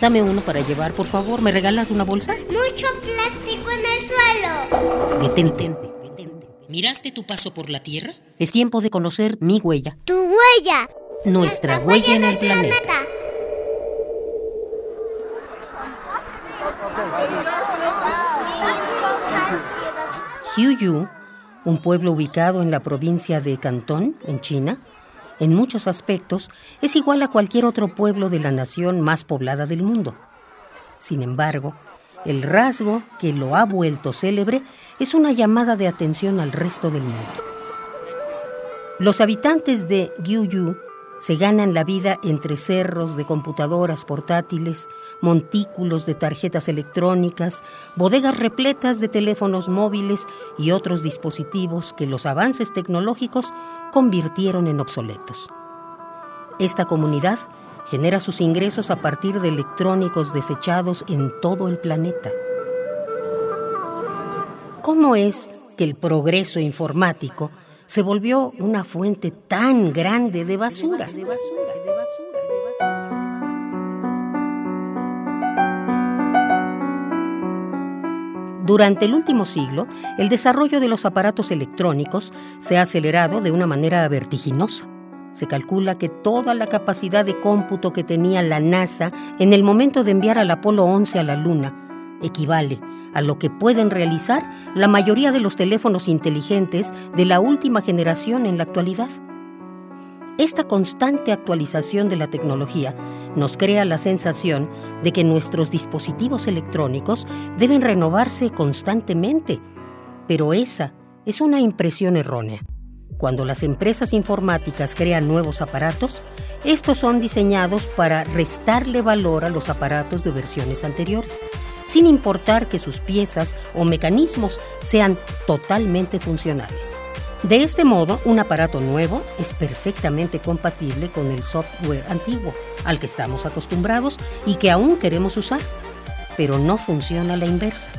Dame uno para llevar, por favor. ¿Me regalas una bolsa? Mucho plástico en el suelo. Detente. detente. ¿Miraste tu paso por la Tierra? Es tiempo de conocer mi huella. Tu huella. Nuestra huella en el planeta. Xiuyu, un pueblo ubicado en la provincia de Cantón, en China, en muchos aspectos es igual a cualquier otro pueblo de la nación más poblada del mundo. Sin embargo, el rasgo que lo ha vuelto célebre es una llamada de atención al resto del mundo. Los habitantes de Gyuyu se ganan la vida entre cerros de computadoras portátiles, montículos de tarjetas electrónicas, bodegas repletas de teléfonos móviles y otros dispositivos que los avances tecnológicos convirtieron en obsoletos. Esta comunidad genera sus ingresos a partir de electrónicos desechados en todo el planeta. ¿Cómo es que el progreso informático se volvió una fuente tan grande de basura. Durante el último siglo, el desarrollo de los aparatos electrónicos se ha acelerado de una manera vertiginosa. Se calcula que toda la capacidad de cómputo que tenía la NASA en el momento de enviar al Apolo 11 a la Luna equivale a lo que pueden realizar la mayoría de los teléfonos inteligentes de la última generación en la actualidad. Esta constante actualización de la tecnología nos crea la sensación de que nuestros dispositivos electrónicos deben renovarse constantemente, pero esa es una impresión errónea. Cuando las empresas informáticas crean nuevos aparatos, estos son diseñados para restarle valor a los aparatos de versiones anteriores, sin importar que sus piezas o mecanismos sean totalmente funcionales. De este modo, un aparato nuevo es perfectamente compatible con el software antiguo, al que estamos acostumbrados y que aún queremos usar, pero no funciona a la inversa.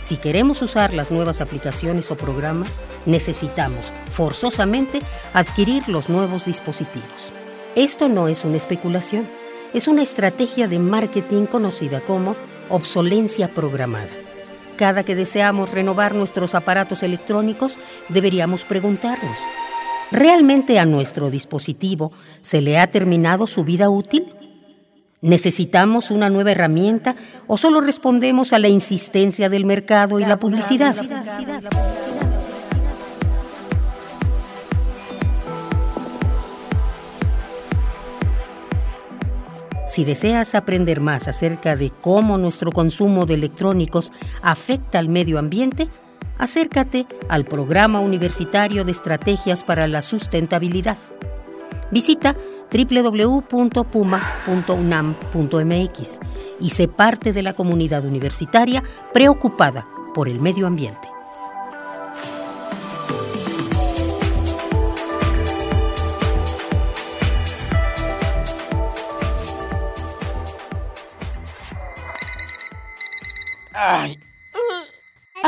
Si queremos usar las nuevas aplicaciones o programas, necesitamos forzosamente adquirir los nuevos dispositivos. Esto no es una especulación, es una estrategia de marketing conocida como obsolencia programada. Cada que deseamos renovar nuestros aparatos electrónicos, deberíamos preguntarnos, ¿realmente a nuestro dispositivo se le ha terminado su vida útil? ¿Necesitamos una nueva herramienta o solo respondemos a la insistencia del mercado y la publicidad? Si deseas aprender más acerca de cómo nuestro consumo de electrónicos afecta al medio ambiente, acércate al Programa Universitario de Estrategias para la Sustentabilidad. Visita www.puma.unam.mx y sé parte de la comunidad universitaria preocupada por el medio ambiente.